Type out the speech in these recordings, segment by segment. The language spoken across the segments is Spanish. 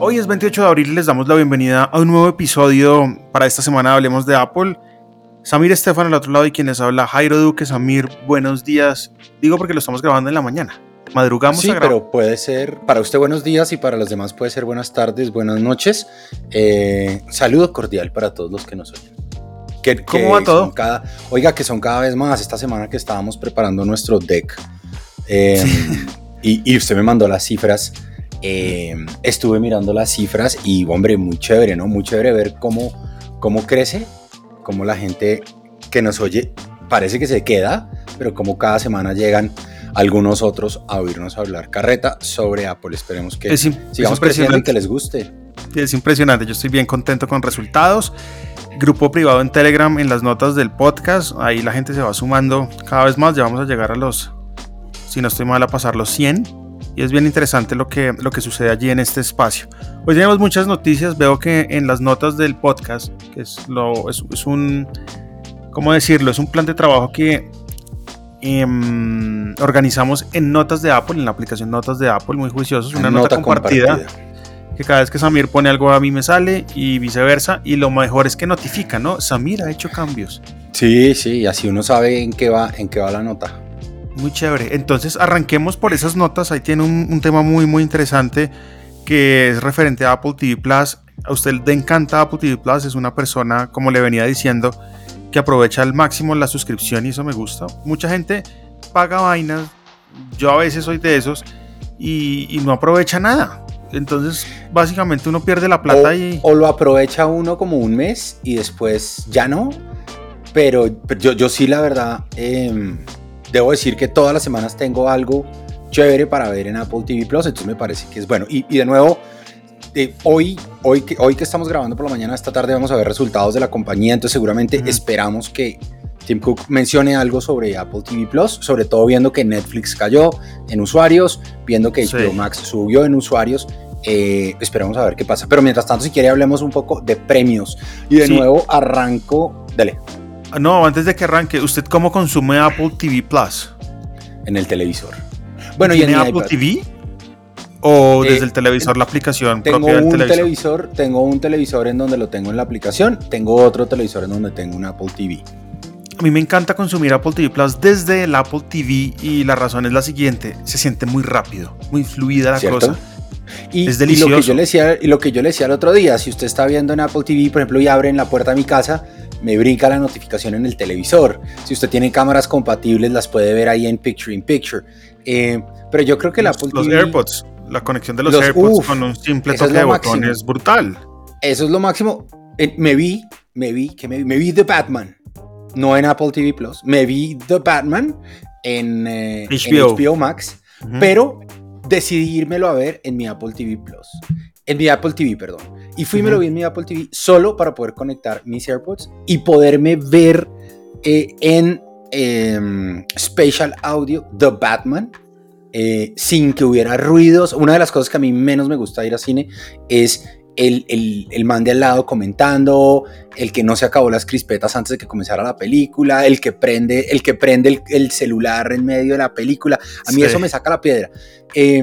Hoy es 28 de abril y les damos la bienvenida a un nuevo episodio para esta semana Hablemos de Apple. Samir Estefan al otro lado y quienes habla Jairo Duque. Samir, buenos días. Digo porque lo estamos grabando en la mañana. Madrugamos Sí, a pero puede ser, para usted buenos días y para los demás puede ser buenas tardes, buenas noches. Eh, saludo cordial para todos los que nos oyen. Que- ¿Cómo que va todo? Cada, oiga, que son cada vez más. Esta semana que estábamos preparando nuestro deck eh, y, y usted me mandó las cifras. Eh, estuve mirando las cifras y, hombre, muy chévere, ¿no? Muy chévere ver cómo, cómo crece, cómo la gente que nos oye parece que se queda, pero cómo cada semana llegan algunos otros a oírnos hablar carreta sobre Apple. Esperemos que Es sigamos creciendo y que les guste. Es impresionante, yo estoy bien contento con resultados. Grupo privado en Telegram en las notas del podcast. Ahí la gente se va sumando cada vez más. Ya vamos a llegar a los, si no estoy mal, a pasar los 100. Y es bien interesante lo que, lo que sucede allí en este espacio. Hoy tenemos muchas noticias. Veo que en las notas del podcast, que es, lo, es, es un, ¿cómo decirlo? Es un plan de trabajo que em, organizamos en notas de Apple, en la aplicación Notas de Apple, muy juiciosos. Una nota, compartida que cada vez que Samir pone algo a mí me sale y viceversa. Y lo mejor es que notifica, ¿no? Samir ha hecho cambios. Sí, sí, y así uno sabe en qué va, en qué va la nota. Muy chévere. Entonces arranquemos por esas notas. Ahí tiene un, un tema muy, muy interesante que es referente a Apple TV Plus. A usted le encanta Apple TV Plus. Es una persona, como le venía diciendo, que aprovecha al máximo la suscripción y eso me gusta. Mucha gente paga vainas. Yo a veces soy de esos y, y no aprovecha nada. Entonces, básicamente uno pierde la plata o, y... o lo aprovecha uno como un mes y después ya no. Pero, pero yo, yo sí, la verdad, em, debo decir que todas las semanas tengo algo chévere para ver en Apple TV Plus, entonces me parece que es bueno. Y, y de nuevo, eh, hoy, hoy, que, hoy que estamos grabando por la mañana, esta tarde vamos a ver resultados de la compañía, entonces seguramente esperamos que Tim Cook mencione algo sobre Apple TV Plus, sobre todo viendo que Netflix cayó en usuarios, viendo que Sí. HBO Max subió en usuarios. eh, esperamos a ver qué pasa. Pero mientras tanto, si quiere, hablemos un poco de premios. Y de Sí. nuevo arranco, dale, No, antes de que arranque, ¿usted cómo consume Apple TV Plus? en el televisor. Bueno, y en ¿Tiene mi Apple. TV? ¿O Eh, desde el televisor, la aplicación Tengo propia del un televisor? televisor, tengo un televisor en donde lo tengo en la aplicación, tengo otro televisor en donde tengo un Apple TV. A mí me encanta consumir Apple TV Plus desde el Apple TV y la razón es la siguiente, se siente muy rápido, muy fluida la ¿Cierto? cosa. Y, Es y lo que delicioso. yo le decía, y lo que yo le decía el otro día, si usted está viendo en Apple TV, por ejemplo, y abre en la puerta de mi casa, me brinca la notificación en el televisor. Si usted tiene cámaras compatibles, las puede ver ahí en Picture in Picture. Eh, pero yo creo que el los, Apple los TV, AirPods, la conexión de los, Los- AirPods uf, con un simple toque de botón máximo. es brutal. eso es lo máximo. Eh, me vi, me vi, que me vi, me vi The Batman, no en Apple TV Plus, me vi The Batman en, eh, en HBO. Max, pero decidí a ver en mi Apple TV Plus. En mi Apple TV, perdón. Y fui y me lo vi en mi Apple TV solo para poder conectar mis AirPods y poderme ver eh, en Spatial Audio The Batman eh, sin que hubiera ruidos. Una de las cosas que a mí menos me gusta ir a cine es el, el, el man de al lado comentando, el que no se acabó las crispetas antes de que comenzara la película, el que prende, el, que prende el, el celular en medio de la película. A mí Sí. eso me saca la piedra. Eh,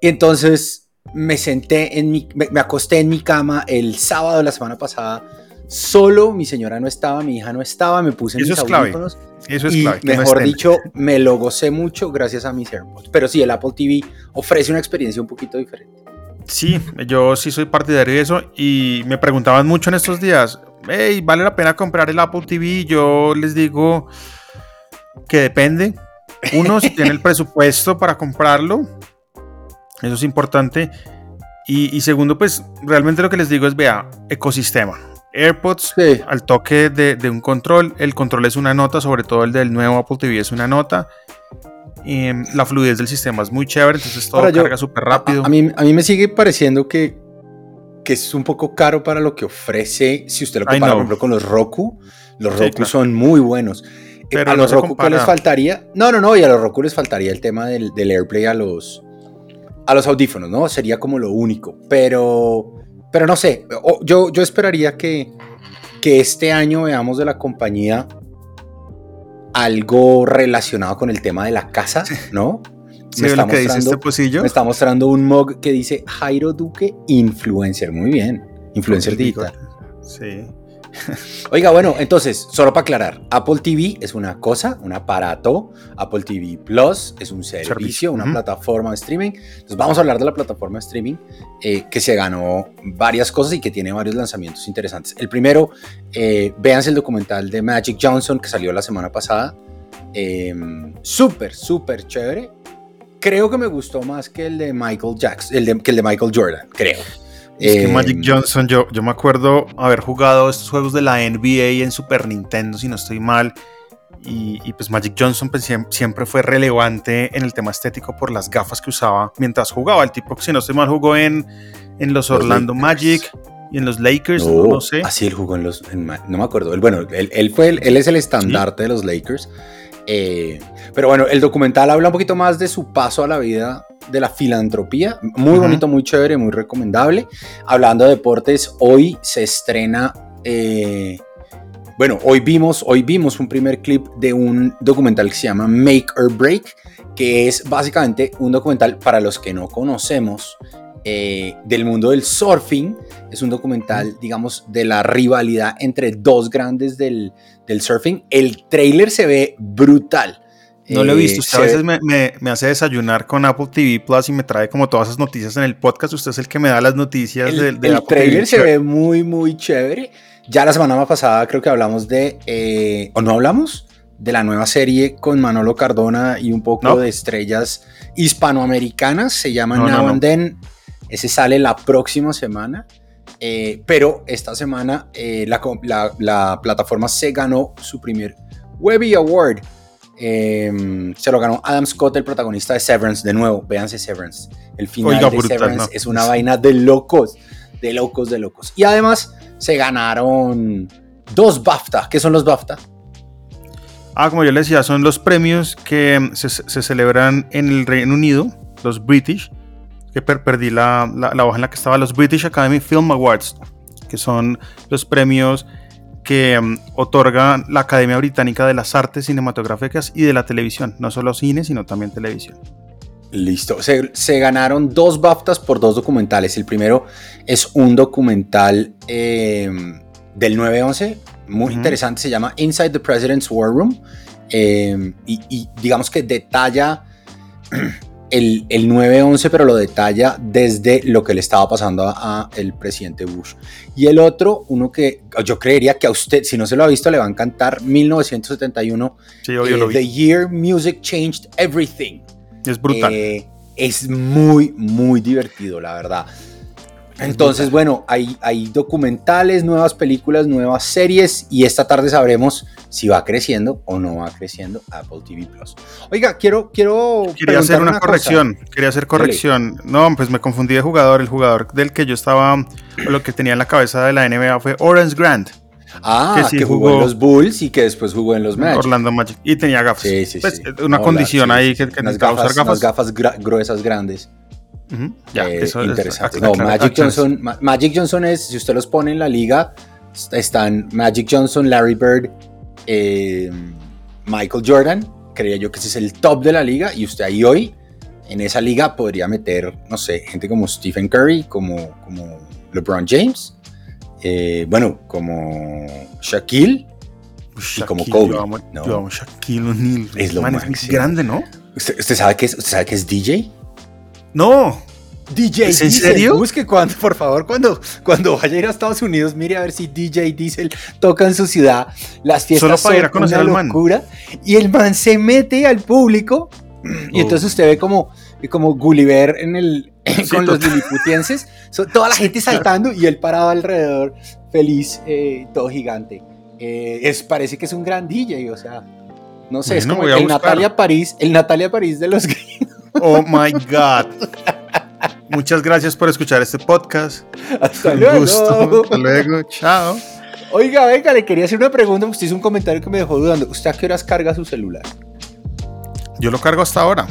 y entonces me senté en mi, me, acosté en mi cama el sábado de la semana pasada. Solo mi señora no estaba, mi hija no estaba, me puse en Eso mis es clave. Eso es y clave. no mejor dicho, me lo gocé mucho gracias a mis AirPods. Pero sí, el Apple TV ofrece una experiencia un poquito diferente. Sí, yo sí soy partidario de eso y me preguntaban mucho en estos días, hey, ¿vale la pena comprar el Apple TV? Yo les digo que depende. Uno, si tiene el presupuesto para comprarlo, eso es importante. Y, y segundo, pues realmente lo que les digo es, vea, ecosistema. AirPods Sí. al toque de, de un control, el control es una nota, sobre todo el del nuevo Apple TV es una nota. Em, la fluidez del sistema es muy chévere, entonces todo Ahora carga súper rápido. A, a mí, a mí me sigue pareciendo que, que es un poco caro para lo que ofrece. Si usted lo compara, por ejemplo, con los Roku, los Sí, Roku claro. son muy buenos. Eh, Pero a no los Roku, ¿qué compara. les faltaría? No, no, no, y a los Roku les faltaría el tema del, del AirPlay a los, a los audífonos, ¿no? Sería como lo único. Pero, pero no sé, yo, yo esperaría que, que este año veamos de la compañía algo relacionado con el tema de la casa, ¿no? me, está que dice este me está mostrando un mug que dice Jairo Duque, influencer. Muy bien, influencer digital. Sí. Oiga, bueno, entonces, solo para aclarar, Apple TV es una cosa, un aparato, Apple TV Plus es un servicio, una plataforma de streaming. Entonces vamos a hablar de la plataforma de streaming eh, que se ganó varias cosas y que tiene varios lanzamientos interesantes. El primero, eh, véanse el documental de Magic Johnson que salió la semana pasada. Eh, súper, súper chévere. Creo que me gustó más que el de Michael Jackson, el que el de Michael Jordan, creo. Es que Magic em, Johnson, yo, yo me acuerdo haber jugado estos juegos de la NBA en Super Nintendo, si no estoy mal. Y, pues Magic Johnson pues, siempre fue relevante en el tema estético por las gafas que usaba mientras jugaba. El tipo, si no estoy mal, jugó en, en los, Orlando Magic y en los Lakers, no, sé. Así él jugó en los. no me acuerdo. Él, bueno, él, fue, él es el estandarte de los Lakers. Eh, pero bueno, el documental habla un poquito más de su paso a la vida de la filantropía. Muy bonito, muy chévere, muy recomendable. Hablando de deportes, hoy se estrena. Eh, bueno, hoy vimos, hoy vimos un primer clip de un documental que se llama Make or Break, que es básicamente un documental para los que no conocemos eh, del mundo del surfing. Es un documental, digamos, de la rivalidad entre dos grandes del, del surfing. El trailer se ve brutal. No lo he visto. Usted a veces me, hace desayunar con Apple TV Plus y me trae como todas esas noticias en el podcast. Usted es el que me da las noticias el, del, trailer se ve muy, muy chévere. Ya la semana pasada creo que hablamos de. Eh, ¿O no hablamos? De la nueva serie con Manolo Cardona y un poco de estrellas hispanoamericanas. Se llama Now and Then. Ese sale la próxima semana. Eh, pero esta semana eh, la, la plataforma se ganó su primer Webby Award Em, se lo ganó Adam Scott, el protagonista de Severance. De nuevo, véanse Severance. El final de Severance es una vaina de locos, de locos, de locos. Y además se ganaron dos BAFTA. ¿Qué son los BAFTA? Ah, como yo les decía, son los premios que se, celebran en el Reino Unido, los British, que perdí la, la, hoja en la que estaba, los British Academy Film Awards, que son los premios que mm, otorga la Academia Británica de las Artes Cinematográficas y de la Televisión, no solo cine, sino también televisión. Listo, se, ganaron dos BAFTAs por dos documentales. El primero es un documental em, del 9-11, muy interesante, se llama Inside the President's War Room, em, y digamos que detalla el, el 9-11, pero lo detalla desde lo que le estaba pasando a, el presidente Bush. Y el otro, uno que yo creería que a usted, si no se lo ha visto, le va a encantar, 1971, sí, obvio, lo eh, The Year Music Changed Everything. Es brutal. Eh, es muy, muy divertido, la verdad. Entonces, bueno, hay, hay documentales, nuevas películas, nuevas series y esta tarde sabremos si va creciendo o no va creciendo Apple TV Plus. Oiga, quiero quiero quería hacer una, corrección, quería hacer corrección. No, pues me confundí de jugador, el jugador del que yo estaba lo que tenía en la cabeza de la NBA fue Orange Grant. Ah, que, jugó, en los Bulls y que después jugó en los Magic. Orlando Magic. Y tenía gafas. Sí, sí, pues, Una condición ahí que, que unas gafas, usar gafas. Unas gafas gruesas, grandes. Ya, eh, eso interesante. Es, no, Magic Johnson, Magic Johnson es, si usted los pone en la liga, están Magic Johnson, Larry Bird, eh, Michael Jordan, creía yo que ese es el top de la liga y usted ahí hoy en esa liga podría meter, no sé, gente como Stephen Curry, como, como LeBron James, eh, bueno, como Shaquille, y como Kobe. Yo amo, no. Shaquille O'Neal. Es lo más grande, ¿no? ¿Usted, sabe que es, ¿Usted sabe que es DJ? No. DJ ¿Es en serio? Busque cuando, por favor, cuando, cuando vaya a ir a Estados Unidos, mire a ver si DJ Diesel toca en su ciudad. Las fiestas Solo para ir a conocer una locura. Y el man se mete al público. Y entonces usted ve como, como Gulliver en el, con los liliputienses. toda la gente saltando y él parado alrededor, feliz, eh, todo gigante. Eh, es, parece que es un gran DJ, o sea, no sé, es como el Natalia París, el Natalia París de los gringos. Oh my God. Muchas gracias por escuchar este podcast. Hasta luego. Hasta luego. Chao. Oiga, venga, le quería hacer una pregunta. Usted hizo un comentario que me dejó dudando. ¿Usted a qué horas carga su celular? Yo lo cargo hasta ahora.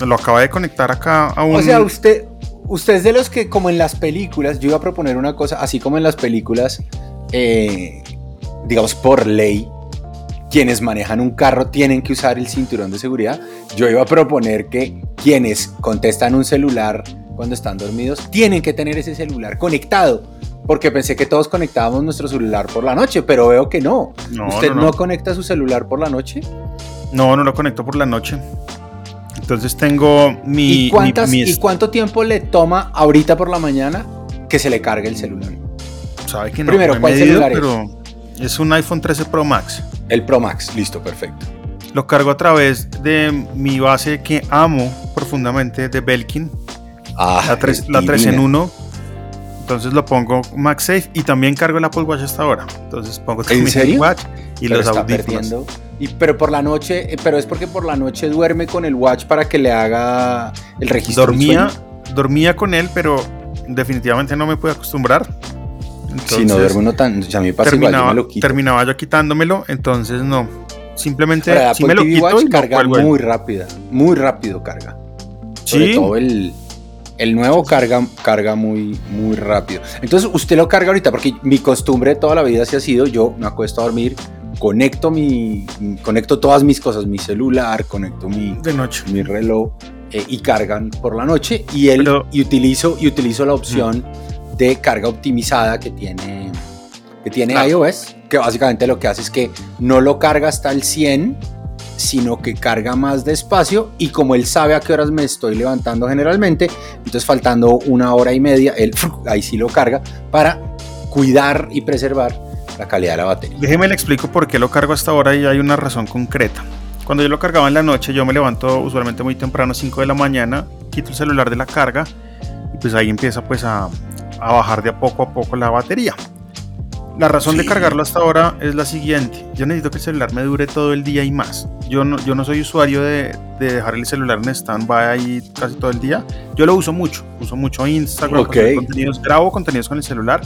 Lo acaba de conectar acá a un. O sea, usted, usted es de los que, como en las películas, yo iba a proponer una cosa, así como en las películas, eh, digamos por ley, quienes manejan un carro tienen que usar el cinturón de seguridad. Yo iba a proponer que quienes contestan un celular cuando están dormidos tienen que tener ese celular conectado. Porque pensé que todos conectábamos nuestro celular por la noche, pero veo que no. ¿Usted no, conecta su celular por la noche? No, no lo conecto por la noche. Entonces tengo mi... ¿Y, ¿Y cuánto tiempo le toma ahorita por la mañana que se le cargue el celular? Sabe que no. Primero, ¿cuál celular pero es? un iPhone 13 Pro Max. El Pro Max, listo, perfecto. Lo cargo a través de mi base que amo profundamente de Belkin. Ah, la 3, la 3 en 1 entonces lo pongo MagSafe y también cargo el Apple Watch hasta ahora. Entonces pongo también el Watch y los audífonos. Y, pero por la noche, eh, pero es porque por la noche duerme con el Watch para que le haga el registro. Dormía, dormía con él, pero definitivamente no me pude acostumbrar. Si no duermo no tan, ya me pasa terminaba, igual, yo Terminaba yo quitándomelo, entonces no. Simplemente si me lo quito Watch carga muy rápida, muy rápido carga. Sobre ¿Sí? todo el el nuevo carga, carga muy, muy rápido. Entonces usted lo carga ahorita, porque mi costumbre toda la vida se ha sido, yo me acuesto a dormir, conecto mi, conecto todas mis cosas, mi celular, conecto mi, de noche. mi reloj eh, y cargan por la noche y, él, y, utilizo, y utilizo la opción de carga optimizada que tiene, que tiene iOS, que básicamente lo que hace es que no lo carga hasta el 100, sino que carga más despacio y como él sabe a qué horas me estoy levantando generalmente, entonces faltando una hora y media, él ahí sí lo carga para cuidar y preservar la calidad de la batería. Déjeme le explico por qué lo cargo hasta ahora y hay una razón concreta. Cuando yo lo cargaba en la noche, yo me levanto usualmente muy temprano, 5 de la mañana, quito el celular de la carga y pues ahí empieza pues a, a bajar de a poco a poco la batería. La razón de cargarlo hasta ahora es la siguiente. Yo necesito que el celular me dure todo el día y más. Yo no, yo no soy usuario de, dejar el celular en stand-by ahí casi todo el día. Yo lo uso mucho. Uso mucho Instagram, contenidos, grabo contenidos con el celular.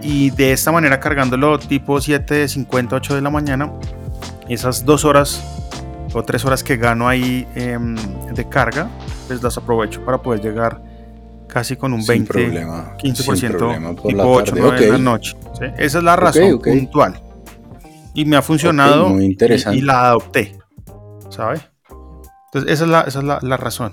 Y de esta manera cargándolo tipo 7, 50, 8 de la mañana, esas dos horas o tres horas que gano ahí em, de carga, pues las aprovecho para poder llegar casi con un 20, 15% tipo 8, 9 de la noche. Esa es la razón puntual. Y me ha funcionado muy interesante. Y, la adopté, ¿sabe? Entonces esa es, la, esa es la, la, razón.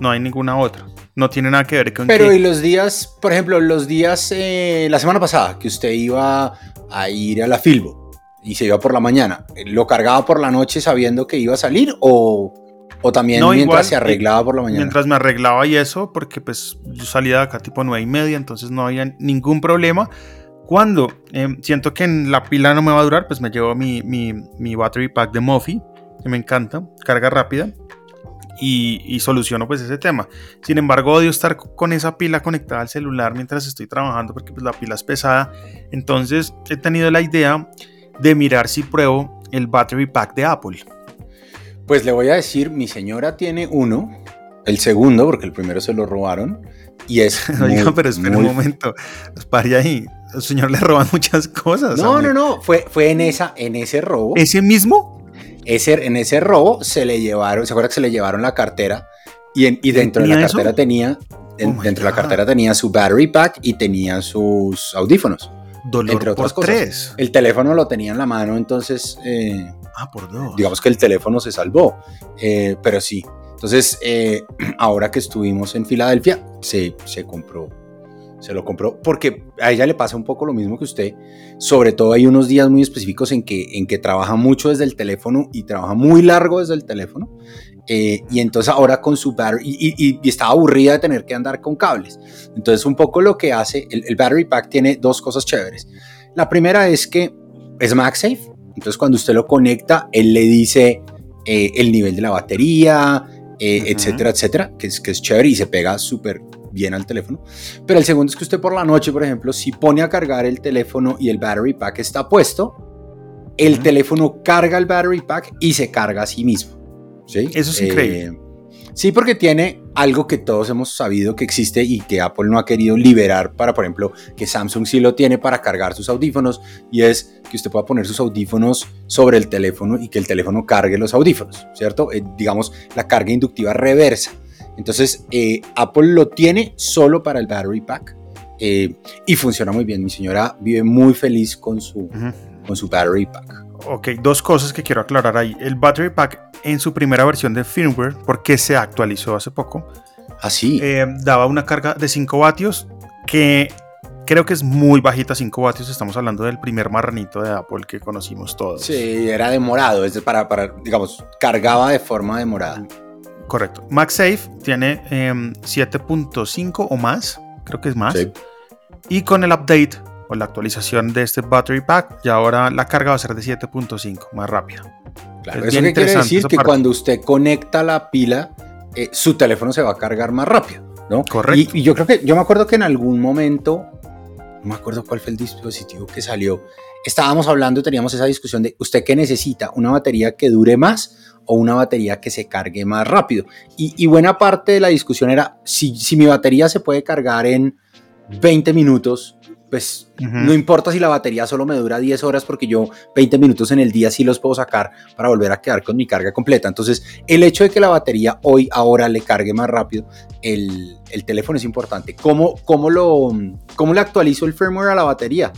No hay ninguna otra. No tiene nada que ver con... Pero y los días, por ejemplo, los días, eh, la semana pasada, que usted iba a ir a la Filbo y se iba por la mañana, ¿lo cargaba por la noche sabiendo que iba a salir o o también mientras se arreglaba por la mañana. Mientras me arreglaba y eso, porque pues yo salía de acá tipo nueve y media, entonces no había ningún problema. Cuando em, siento que en la pila no me va a durar, pues me llevo mi, mi, mi battery pack de Mofi, que me encanta, carga rápida, y, y, soluciono pues ese tema. Sin embargo, odio estar con esa pila conectada al celular mientras estoy trabajando porque pues la pila es pesada. Entonces he tenido la idea de mirar si pruebo el battery pack de Apple. Pues le voy a decir, mi señora tiene uno, el segundo, porque el primero se lo robaron, y es. Oiga, pero espera un momento, pare ahí. Al señor le roban muchas cosas. No, no, no, fue, fue en, esa, en ese robo. ¿Ese mismo? Ese, en ese robo se le llevaron, ¿se acuerda que se le llevaron la cartera? Y, y dentro de la cartera tenía. Oh dentro de la cartera tenía su battery pack y tenía sus audífonos. Dolor entre otras por cosas. Tres. El teléfono lo tenía en la mano, entonces eh, Ah, por dos. Digamos que el teléfono se salvó, eh, pero sí. Entonces, eh, ahora que estuvimos en Filadelfia, se, se compró, se lo compró, porque a ella le pasa un poco lo mismo que usted. Sobre todo hay unos días muy específicos en que, en que trabaja mucho desde el teléfono y trabaja muy largo desde el teléfono. Eh, y entonces ahora con su battery, y, estaba aburrida de tener que andar con cables. Entonces un poco lo que hace, el, el battery pack tiene dos cosas chéveres. La primera es que es MagSafe, entonces cuando usted lo conecta, él le dice eh, el nivel de la batería, eh, etcétera, etcétera, que es, que es chévere y se pega súper bien al teléfono. Pero el segundo es que usted por la noche, por ejemplo, si pone a cargar el teléfono y el battery pack está puesto, el teléfono carga el battery pack y se carga a sí mismo. ¿sí? Eso es increíble. Sí, porque tiene algo que todos hemos sabido que existe y que Apple no ha querido liberar para, por ejemplo, que Samsung sí lo tiene para cargar sus audífonos y es que usted pueda poner sus audífonos sobre el teléfono y que el teléfono cargue los audífonos, ¿cierto? Eh, digamos, la carga inductiva reversa. Entonces, eh, Apple lo tiene solo para el battery pack eh, y funciona muy bien. Mi señora vive muy feliz con su, con su battery pack. Ok, dos cosas que quiero aclarar ahí. El Battery Pack en su primera versión de firmware, porque se actualizó hace poco, Así. eh, daba una carga de 5 vatios que creo que es muy bajita, 5 vatios. Estamos hablando del primer marranito de Apple que conocimos todos. sí, era demorado. Es para, para, digamos, cargaba de forma demorada. Correcto. MagSafe tiene em, 7.5 o más, creo que es más. Sí. Y con el update o la actualización de este Battery Pack, ya ahora la carga va a ser de 7.5, más rápida. Claro, Es eso qué quiere decir que parte. cuando usted conecta la pila, eh, su teléfono se va a cargar más rápido, ¿no? Correcto. Y, y yo creo que, yo me acuerdo que en algún momento, no me acuerdo cuál fue el dispositivo que salió, estábamos hablando, teníamos esa discusión de usted qué necesita, una batería que dure más o una batería que se cargue más rápido. Y, y buena parte de la discusión era, si, si mi batería se puede cargar en 20 minutos, pues no importa si la batería solo me dura 10 horas porque yo 20 minutos en el día sí los puedo sacar para volver a quedar con mi carga completa. Entonces, el hecho de que la batería hoy, ahora le cargue más rápido, el, el teléfono es importante. ¿Cómo, cómo, lo, ¿Cómo le actualizo el firmware a la batería?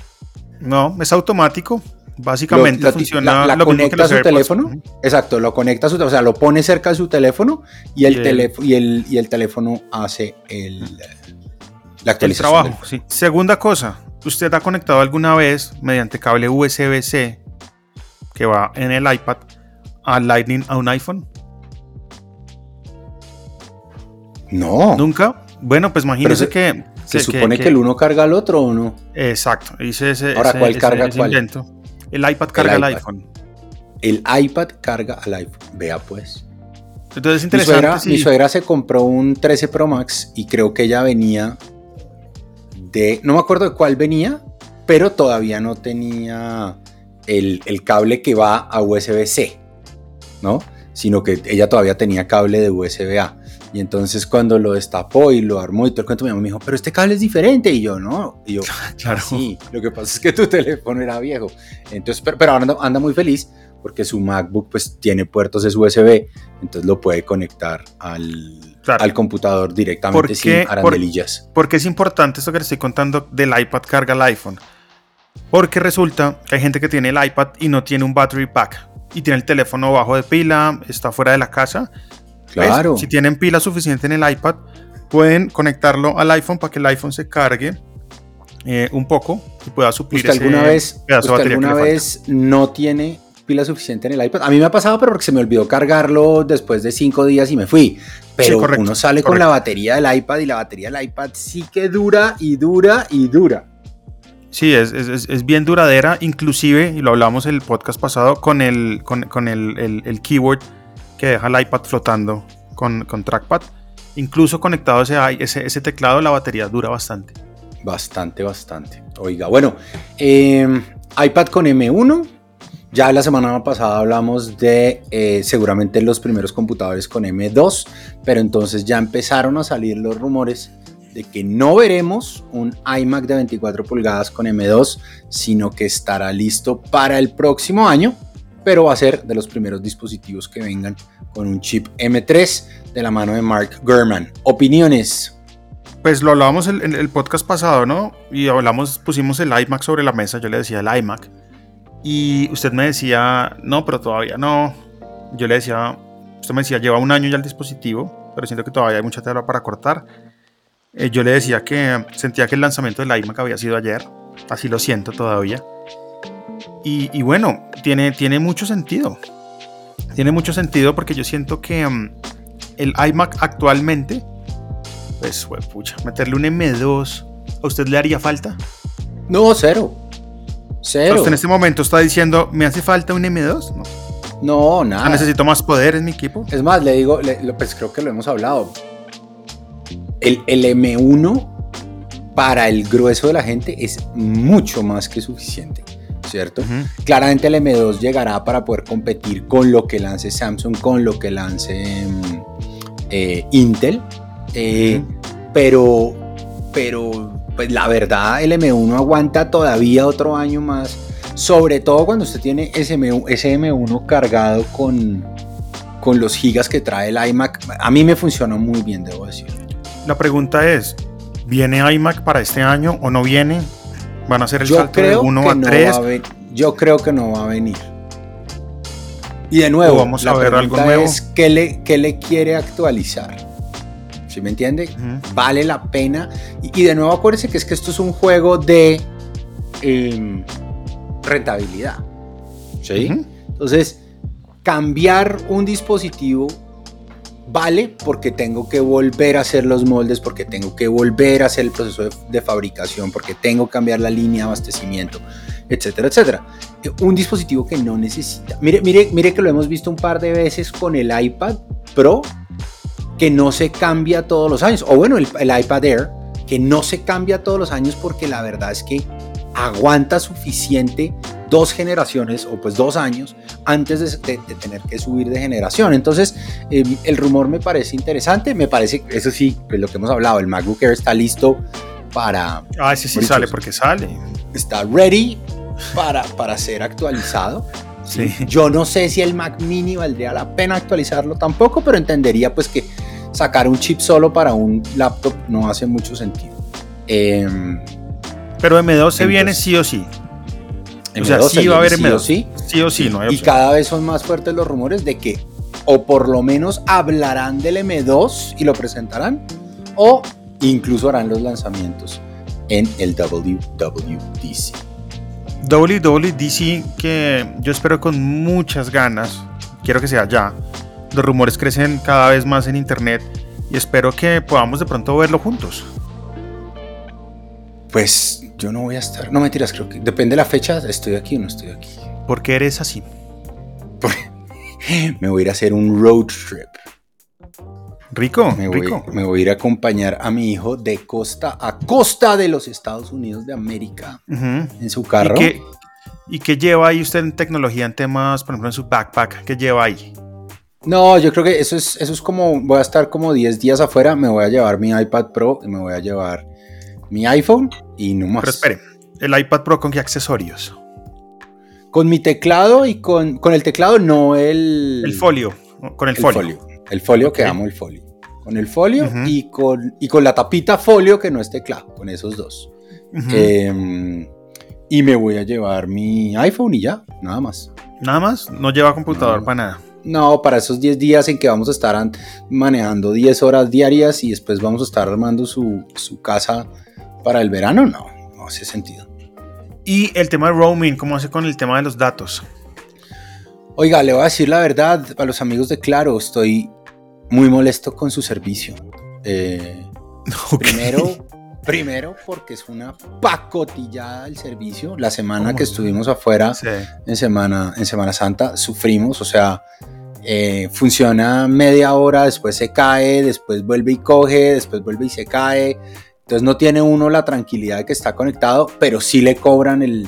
No, es automático. Básicamente Lo- la- funciona la- la lo mismo conecta que a su teléfono. Exacto, lo conecta a su o sea, lo pone cerca de su teléfono y el, Y el- teléfono, y el, y el teléfono hace el, la El actualización. trabajo, sí. Segunda cosa, ¿usted ha conectado alguna vez mediante cable USB-C que va en el iPad a Lightning a un iPhone? No, ¿Nunca? Bueno, pues imagínese se- que... se supone que, el uno carga al otro o no. Exacto, hice ese, Ahora, ese- ¿cuál ese- carga cuál? invento. El iPad carga el, iPad. iPhone. El iPad carga al iPhone. Vea pues. Entonces es Mi interesante. suegra, sí. mi suegra se compró un 13 Pro Max y creo que ella venía no me acuerdo de cuál venía, pero todavía no tenía el, el cable que va a USB-C, ¿no? Sino que ella todavía tenía cable de USB-A. Y entonces cuando lo destapó y lo armó y todo el cuento, mi mamá me dijo, pero este cable es diferente. Y yo, no. Y yo, Claro. Sí, lo que pasa es que tu teléfono era viejo. Entonces, pero, pero anda, anda muy feliz porque su MacBook pues tiene puertos es USB, entonces lo puede conectar al, Claro. al computador directamente ¿Por sin qué? Arandelillas. ¿Por qué es importante esto que le estoy contando del iPad carga al iPhone? Porque resulta que hay gente que tiene el iPad y no tiene un battery pack y tiene el teléfono bajo de pila, está fuera de la casa. ¿Ves? Claro. Si tienen pila suficiente en el iPad, pueden conectarlo al iPhone para que el iPhone se cargue eh, un poco y pueda suplir ¿Usted ese alguna vez, pedazo usted alguna vez no tiene pila suficiente en el iPad? A mí me ha pasado, pero porque se me olvidó cargarlo después de cinco días y me fui. Pero correcto, uno sale con la batería del iPad y la batería del iPad sí que dura y dura y dura. Sí, es, es- es- bien duradera, inclusive, y lo hablamos el podcast pasado, con el, con, con el, el- el keyboard que deja el iPad flotando con, con trackpad. Incluso conectado a ese, ese, ese teclado, la batería dura bastante. Bastante, bastante. Oiga, bueno, eh, iPad con M1. Ya la semana pasada hablamos de eh, seguramente los primeros computadores con M2, pero entonces ya empezaron a salir los rumores de que no veremos un iMac de 24 pulgadas con M2, sino que estará listo para el próximo año, pero va a ser de los primeros dispositivos que vengan con un chip M3 de la mano de Mark Gurman. Opiniones. Pues lo hablábamos en el, el podcast pasado, ¿no? Y hablamos, pusimos el iMac sobre la mesa, yo le decía el iMac. Y usted me decía, no, pero todavía no. Yo le decía, usted me decía, lleva un año ya el dispositivo, pero siento que todavía hay mucha tela para cortar. Eh, yo le decía que sentía que el lanzamiento del iMac había sido ayer, así lo siento todavía. Y, bueno, tiene, tiene mucho sentido. Tiene mucho sentido porque yo siento que mm, el iMac actualmente, pues, pucha, meterle un M2, ¿a usted le haría falta? No, cero. O Cero. Usted en este momento está diciendo, ¿me hace falta un M2? No. No, nada. necesito más poder en mi equipo. Es más, le digo, le- pues creo que lo hemos hablado. El, el M1 para el grueso de la gente es mucho más que suficiente, ¿cierto? Claramente el M2 llegará para poder competir con lo que lance Samsung, con lo que lance eh, Intel, eh, pero, pero pues la verdad el M1 aguanta todavía otro año más, sobre todo cuando usted tiene ese M1, ese M1 cargado con, con los gigas que trae el iMac. A mí me funcionó muy bien, debo decir. La pregunta es, ¿viene iMac para este año o no viene? ¿Van a hacer el Yo salto de creo, 1 que a no 3? va a ven- yo creo que no va a venir. Y de nuevo, vamos la a ver algo nuevo. es ¿qué le, qué le quiere actualizar? ¿Sí me entiende? Vale la pena. Y, y de nuevo acuérdese que es que esto es un juego de em, rentabilidad. ¿Sí? Entonces, cambiar un dispositivo vale porque tengo que volver a hacer los moldes, porque tengo que volver a hacer el proceso de, de fabricación, porque tengo que cambiar la línea de abastecimiento, etcétera, etcétera. Eh, Un dispositivo que no necesita. Mire, mire, mire que lo hemos visto un par de veces con el iPad Pro, que no se cambia todos los años. O bueno, el, el iPad Air, que no se cambia todos los años porque la verdad es que aguanta suficiente dos generaciones o pues dos años antes de, de- de tener que subir de generación. Entonces, eh, el rumor me parece interesante, me parece, eso sí, pues lo que hemos hablado, el MacBook Air está listo para, Ah, ese sí Bonitos. sale porque sale. está ready para, para ser actualizado. Sí. Yo no sé si el Mac Mini valdría la pena actualizarlo tampoco, pero entendería pues que sacar un chip solo para un laptop no hace mucho sentido. Em, Pero M2 se viene sí o sí. O sea, M2 sí se va a haber viene M2. sí o sí. Sí o sí, no hay y cada vez son más fuertes los rumores de que o por lo menos hablarán del M2 y lo presentarán o incluso harán los lanzamientos en el WWDC. WWDC que yo espero con muchas ganas, quiero que sea ya. Los rumores crecen cada vez más en internet y espero que podamos de pronto verlo juntos. Pues yo no voy a estar, no mentiras, creo que depende de la fecha, estoy aquí o no estoy aquí. Porque eres así. Me voy a ir a hacer un road trip. Rico, Me voy, rico. me voy a ir a acompañar a mi hijo de costa a costa de los Estados Unidos de América en su carro. ¿Y qué, ¿Y qué lleva ahí usted en tecnología, en temas, por ejemplo, en su backpack? ¿Qué lleva ahí? No, yo creo que eso es, eso es como, voy a estar como 10 días afuera, me voy a llevar mi iPad Pro y me voy a llevar mi iPhone y no más. Pero espere, ¿el iPad Pro con qué accesorios? Con mi teclado y con, con el teclado no el... El folio, con el, el folio. folio. El folio que amo el folio. Con el folio y, con, y con la tapita folio que no es teclado, con esos dos. Em, y me voy a llevar mi iPhone y ya, nada más. Nada más, no lleva computador No. para nada. No, para esos 10 días en que vamos a estar an- manejando 10 horas diarias y después vamos a estar armando su, su casa para el verano, no, no hace sentido. Y el tema de roaming, ¿cómo hace con el tema de los datos? Oiga, le voy a decir la verdad a los amigos de Claro, estoy muy molesto con su servicio. Eh, primero, primero porque es una pacotillada el servicio. La semana que estuvimos afuera Sí. en Semana, en semana Santa sufrimos, o sea, eh, funciona media hora, después se cae, después vuelve y coge, después vuelve y se cae. Entonces no tiene uno la tranquilidad de que está conectado, pero sí le cobran el,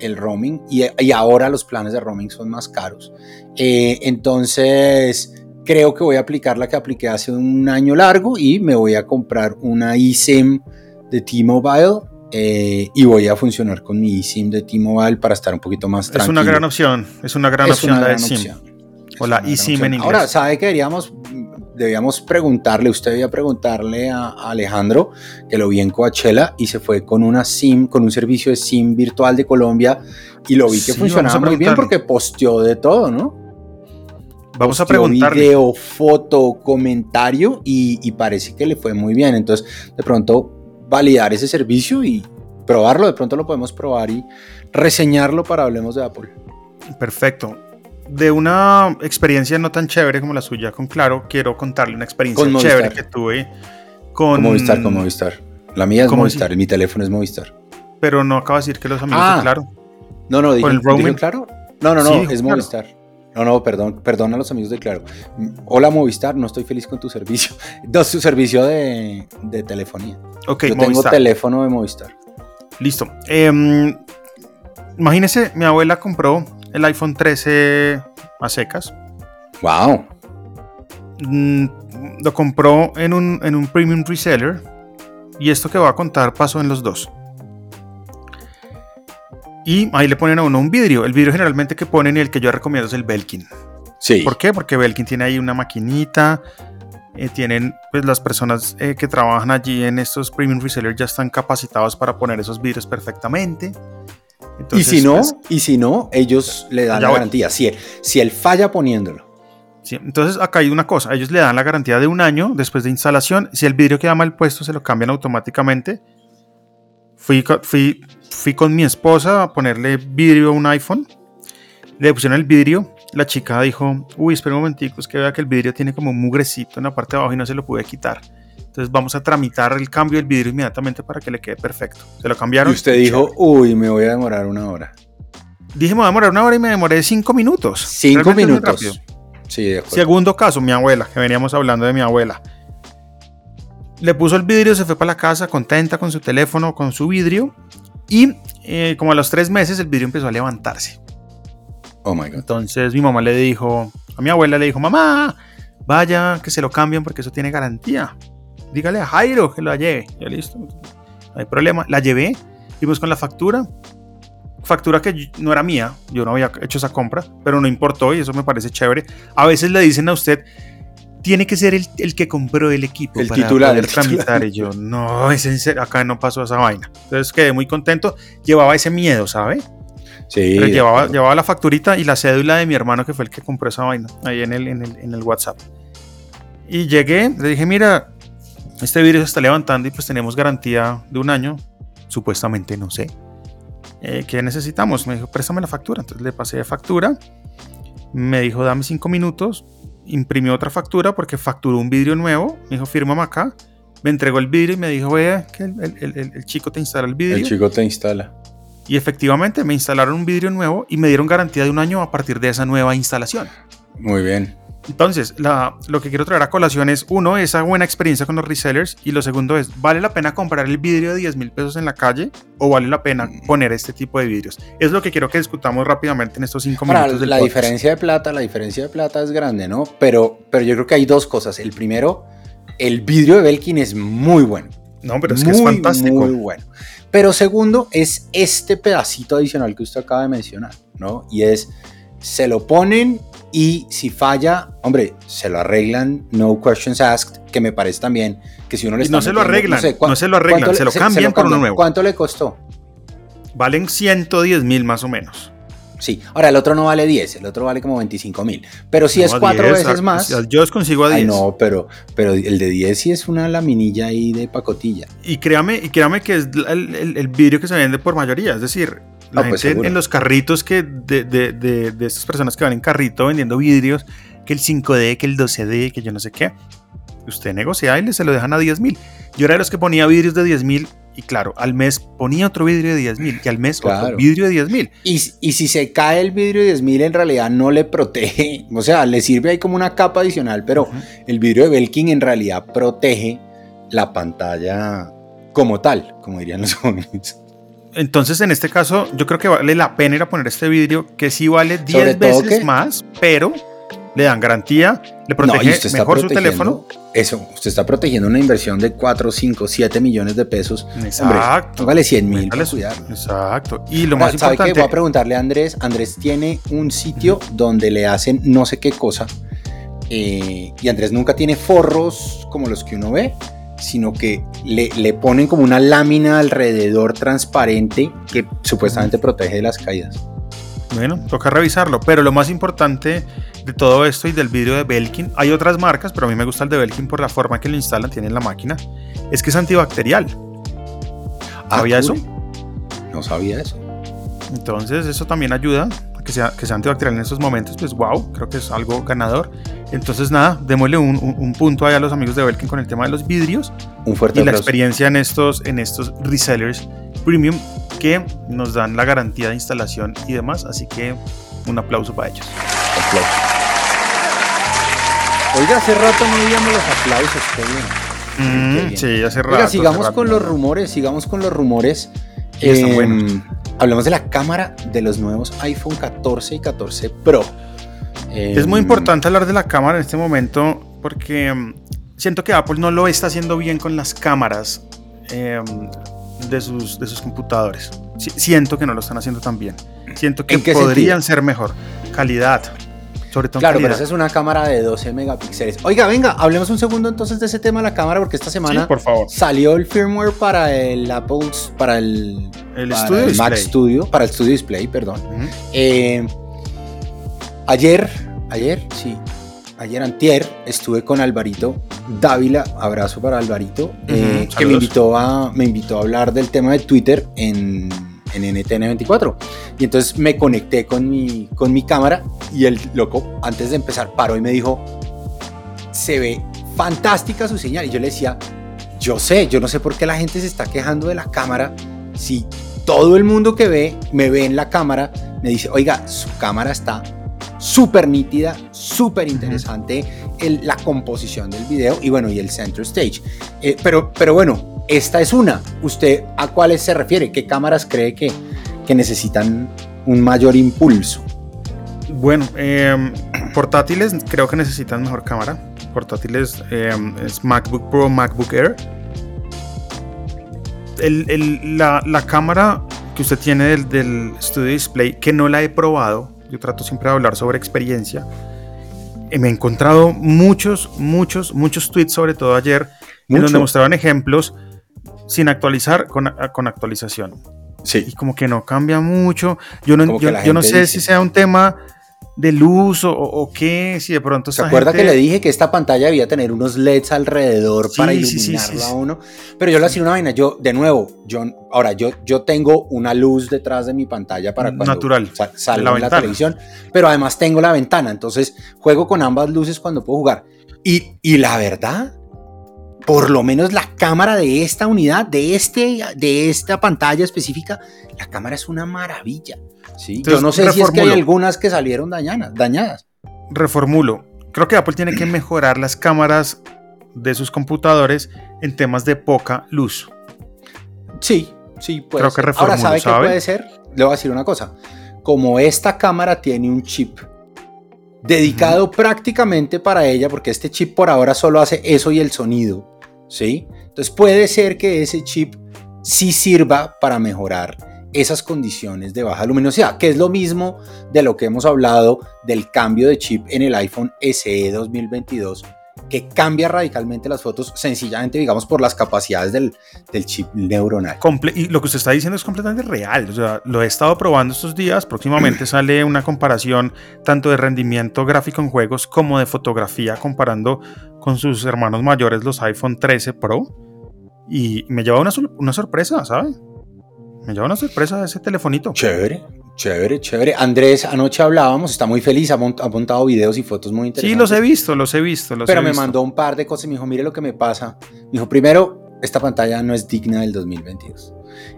el roaming y, y ahora los planes de roaming son más caros. Eh, entonces creo que voy a aplicar la que apliqué hace un año largo y me voy a comprar una eSIM de T-Mobile. eh, y voy a funcionar con mi eSIM de T-Mobile para estar un poquito más Es tranquilo. una gran opción, es una gran Es opción una la de gran SIM. O Es la eSIM en inglés. Ahora, ¿sabe que deberíamos, debíamos preguntarle, usted debía preguntarle a, a Alejandro, que lo vi en Coachella y se fue con una SIM, con un servicio de SIM virtual de Colombia y lo vi que Sí, funcionaba muy bien porque posteó de todo, ¿no? Vamos a Posteó preguntarle. Video, foto, comentario y, y parece que le fue muy bien. Entonces, de pronto, validar ese servicio y probarlo, de pronto lo podemos probar y reseñarlo para Hablemos de Apple. Perfecto. De una experiencia no tan chévere como la suya con Claro, quiero contarle una experiencia Con chévere que tuve con... Con Movistar, con Movistar. La mía es ¿Cómo Movistar, mi teléfono es Movistar. Pero no acaba de decir que los amigos Ah. de Claro. No, no, dije, ¿Con el roaming? claro. No, no, no, Sí, es Claro. Movistar. No, no, perdón, perdón a los amigos de Claro. Hola Movistar, no estoy feliz con tu servicio. No, su servicio de, de telefonía. Ok, Yo tengo teléfono de Movistar. Listo. Em, imagínese, mi abuela compró el iPhone 13 a secas. Wow. Mm, lo compró en un, en un premium reseller. Y esto que va a contar pasó en los dos. Y ahí le ponen a uno un vidrio. El vidrio generalmente que ponen y el que yo recomiendo es el Belkin. Sí. ¿Por qué? Porque Belkin tiene ahí una maquinita. eh, tienen, pues las personas eh, que trabajan allí en estos premium resellers ya están capacitados para poner esos vidrios perfectamente. y si no, pues, y si no, ellos le dan la garantía. Si, si él falla poniéndolo. Sí, entonces acá hay una cosa, ellos le dan la garantía de un año después de instalación. Si el vidrio queda mal puesto, se lo cambian automáticamente. Fui, fui, fui con mi esposa a ponerle vidrio a un iPhone. Le pusieron el vidrio. La chica dijo, uy, espera un momentico, es que vea que el vidrio tiene como un mugrecito en la parte de abajo y no se lo pude quitar. Entonces vamos a tramitar el cambio del vidrio inmediatamente para que le quede perfecto. Se lo cambiaron. Y usted dijo, uy, me voy a demorar una hora. Dije, me voy a demorar una hora y me demoré cinco minutos. Cinco minutos. Sí, de Segundo caso, mi abuela, que veníamos hablando de mi abuela. Le puso el vidrio, se fue para la casa contenta con su teléfono, con su vidrio. Y eh, como a los tres meses el vidrio empezó a levantarse. Oh my God. Entonces mi mamá le dijo, a mi abuela le dijo, mamá, vaya, que se lo cambien porque eso tiene garantía dígale a Jairo que la lleve. Ya listo, no hay problema. La llevé y pues con la factura, factura que no era mía, yo no había hecho esa compra, pero no importó y eso me parece chévere. A veces le dicen a usted, tiene que ser el, que compró el equipo el para titular, poder tramitar. Y yo, no, es en serio, acá no pasó esa vaina. Entonces quedé muy contento. Llevaba ese miedo, ¿sabe? Sí. llevaba, llevaba la facturita y la cédula de mi hermano que fue el que compró esa vaina ahí en el, en el, en el WhatsApp. Y llegué, le dije, mira, este vidrio se está levantando y pues tenemos garantía de un año, supuestamente, no sé. Eh, ¿Qué necesitamos? Me dijo, préstame la factura. Entonces le pasé de factura. Me dijo, dame cinco minutos. Imprimió otra factura porque facturó un vidrio nuevo. Me dijo, firma acá. Me entregó el vidrio y me dijo, vea que el, chico te instala el vidrio. El chico te instala. Y efectivamente me instalaron un vidrio nuevo y me dieron garantía de un año a partir de esa nueva instalación. Muy bien. Entonces, lo que quiero traer a colación es, uno, esa buena experiencia con los resellers y lo segundo es, ¿vale la pena comprar el vidrio de 10 mil pesos en la calle o vale la pena poner este tipo de vidrios? Es lo que quiero que discutamos rápidamente en estos cinco minutos. Del la diferencia de plata, la diferencia de plata es grande, ¿no? Pero, pero yo creo que hay dos cosas. El primero, el vidrio de Belkin es muy bueno. No, pero es que es fantástico. Muy bueno. Pero segundo, es este pedacito adicional que usted acaba de mencionar, ¿no? Y es, se lo ponen y si falla, hombre, se lo arreglan, no questions asked, que me parece también que si uno le está. No se lo arreglan, no, se lo arreglan, se lo cambian por uno nuevo. ¿Cuánto le costó? Valen 110 mil más o menos. Sí, ahora el otro no vale 10, el otro vale como 25 mil. Pero si es cuatro veces más. Yo os consigo a 10. Ay, no, pero, pero el de 10 sí es una laminilla ahí de pacotilla. Y créame, y créame que es el, el vidrio que se vende por mayoría. Es decir, la pues gente en los carritos que de, de, de, de, estas personas que van en carrito vendiendo vidrios, que el 5D, que el 12D, que yo no sé qué. Usted negocia y le se lo dejan a 10 mil. Yo era de los que ponía vidrios de 10 mil y claro, al mes ponía otro vidrio de 10 mil y al mes otro vidrio de 10 mil. Y, y, si se cae el vidrio de 10 mil, en realidad no le protege, o sea, le sirve ahí como una capa adicional, pero el vidrio de Belkin en realidad protege la pantalla como tal, como dirían los jóvenes. Entonces, en este caso, yo creo que vale la pena ir a poner este vidrio, que sí vale 10 veces más, pero le dan garantía, le protege mejor su teléfono. Eso, usted está protegiendo una inversión de 4, 5, 7 millones de pesos. Exacto. vale 100 mil Exacto. Y lo más importante. Voy a preguntarle a Andrés. Andrés tiene un sitio donde le hacen no sé qué cosa. Eh, y Andrés nunca tiene forros como los que uno ve sino que le, le, ponen como una lámina alrededor transparente que supuestamente protege de las caídas. Bueno, toca revisarlo, pero lo más importante de todo esto y del vídeo de Belkin, hay otras marcas, pero a mí me gusta el de Belkin por la forma que lo instalan, tiene en la máquina, es que es antibacterial. Ah, ¿Sabía eso? No sabía eso. Entonces eso también ayuda que sea, que sea antibacterial en estos momentos, pues wow, creo que es algo ganador. Entonces, nada, démosle un, punto ahí a los amigos de Belkin con el tema de los vidrios. Un fuerte Y la experiencia en estos, en estos resellers premium que nos dan la garantía de instalación y demás. Así que un aplauso para ellos. Aplauso. Oiga, hace rato no veíamos los aplausos, qué bien. Mm, sí, hace rato. Oiga, sigamos con los rumores, sigamos con los rumores. Eh, hablamos de la cámara de los nuevos iPhone 14 y 14 Pro es muy em, importante hablar de la cámara en este momento porque em, siento que Apple no lo está haciendo bien con las cámaras em, de, sus, de sus computadores. siento que no lo están haciendo tan bien. Siento que podrían ser mejor. Calidad. Sobre todo en Claro, pero esa es una cámara de 12 megapíxeles. Oiga, venga, hablemos un segundo entonces de ese tema de la cámara, porque esta semana Sí, por favor. salió el firmware para el Apple, para el, El para Studio el Mac. Studio, para el Studio Display, perdón. Eh, ayer, ayer, sí, ayer antier, estuve con Alvarito Dávila, abrazo para Alvarito, eh, que me invitó, a, me invitó a hablar del tema de Twitter en, en NTN24. Y entonces me conecté con mi, con mi cámara y el loco, antes de empezar, paró y me dijo, se ve fantástica su señal. Y yo le decía, yo sé, yo no sé por qué la gente se está quejando de la cámara si todo el mundo que ve, me ve en la cámara, me dice, oiga, su cámara está súper nítida, súper interesante, el- la composición del video y bueno, y el center stage. Eh, pero, pero bueno, esta es una. ¿Usted a cuáles se refiere? ¿Qué cámaras cree que, que necesitan un mayor impulso? Bueno, em, portátiles creo que necesitan mejor cámara. Portátiles em, es MacBook Pro, MacBook Air. El- el- la, la cámara que usted tiene del, del Studio Display, que no la he probado, yo trato siempre de hablar sobre experiencia. eh, me he encontrado muchos, muchos, muchos tweets, sobre todo ayer, en donde mostraban ejemplos sin actualizar con, con actualización y Sí. como que no cambia mucho. Yo no, yo, no sé dice. si sea un tema de luz o, o qué, si de pronto ¿Se acuerda gente- que le dije que esta pantalla debía tener unos LEDs alrededor Sí, para sí, sí, sí, iluminarlo sí. a uno? Pero yo le hacía una vaina, yo, de nuevo, yo, ahora yo, yo tengo una luz detrás de mi pantalla para cuando Natural, sa- salgo la en la televisión, pero además tengo la ventana, entonces juego con ambas luces cuando puedo jugar. Y, y la verdad, por lo menos la cámara de esta unidad, de, este, de esta pantalla específica, la cámara es una maravilla. ¿sí? Yo no sé si es que hay reformulo. algunas que salieron dañadas. dañadas. Reformulo. Creo que Apple tiene que mejorar las cámaras de sus computadores en temas de poca luz. Sí, sí, puede Creo ser. que reformulo, Ahora, ¿sabe qué ¿sabe? puede ser? Le voy a decir una cosa. Como esta cámara tiene un chip dedicado prácticamente para ella, porque este chip por ahora solo hace eso y el sonido, ¿sí? Entonces puede ser que ese chip sí sirva para mejorar esas condiciones de baja luminosidad, que es lo mismo de lo que hemos hablado del cambio de chip en el iPhone SE 2022, que cambia radicalmente las fotos, sencillamente, digamos, por las capacidades del, del chip neuronal. Comple- y lo que usted está diciendo es completamente real. O sea, lo he estado probando estos días. Próximamente sale una comparación tanto de rendimiento gráfico en juegos como de fotografía comparando con sus hermanos mayores los iPhone 13 Pro. Y me lleva una, una sorpresa, ¿sabe? Me lleva una sorpresa ese telefonito. Chévere, chévere, chévere. Andrés, anoche hablábamos, está muy feliz, ha, mont- ha montado videos y fotos muy interesantes. Sí, los he visto, los he visto. Los Pero he me visto. mandó un par de cosas y me dijo, mire lo que me pasa. Me dijo, primero, esta pantalla no es digna del 2022.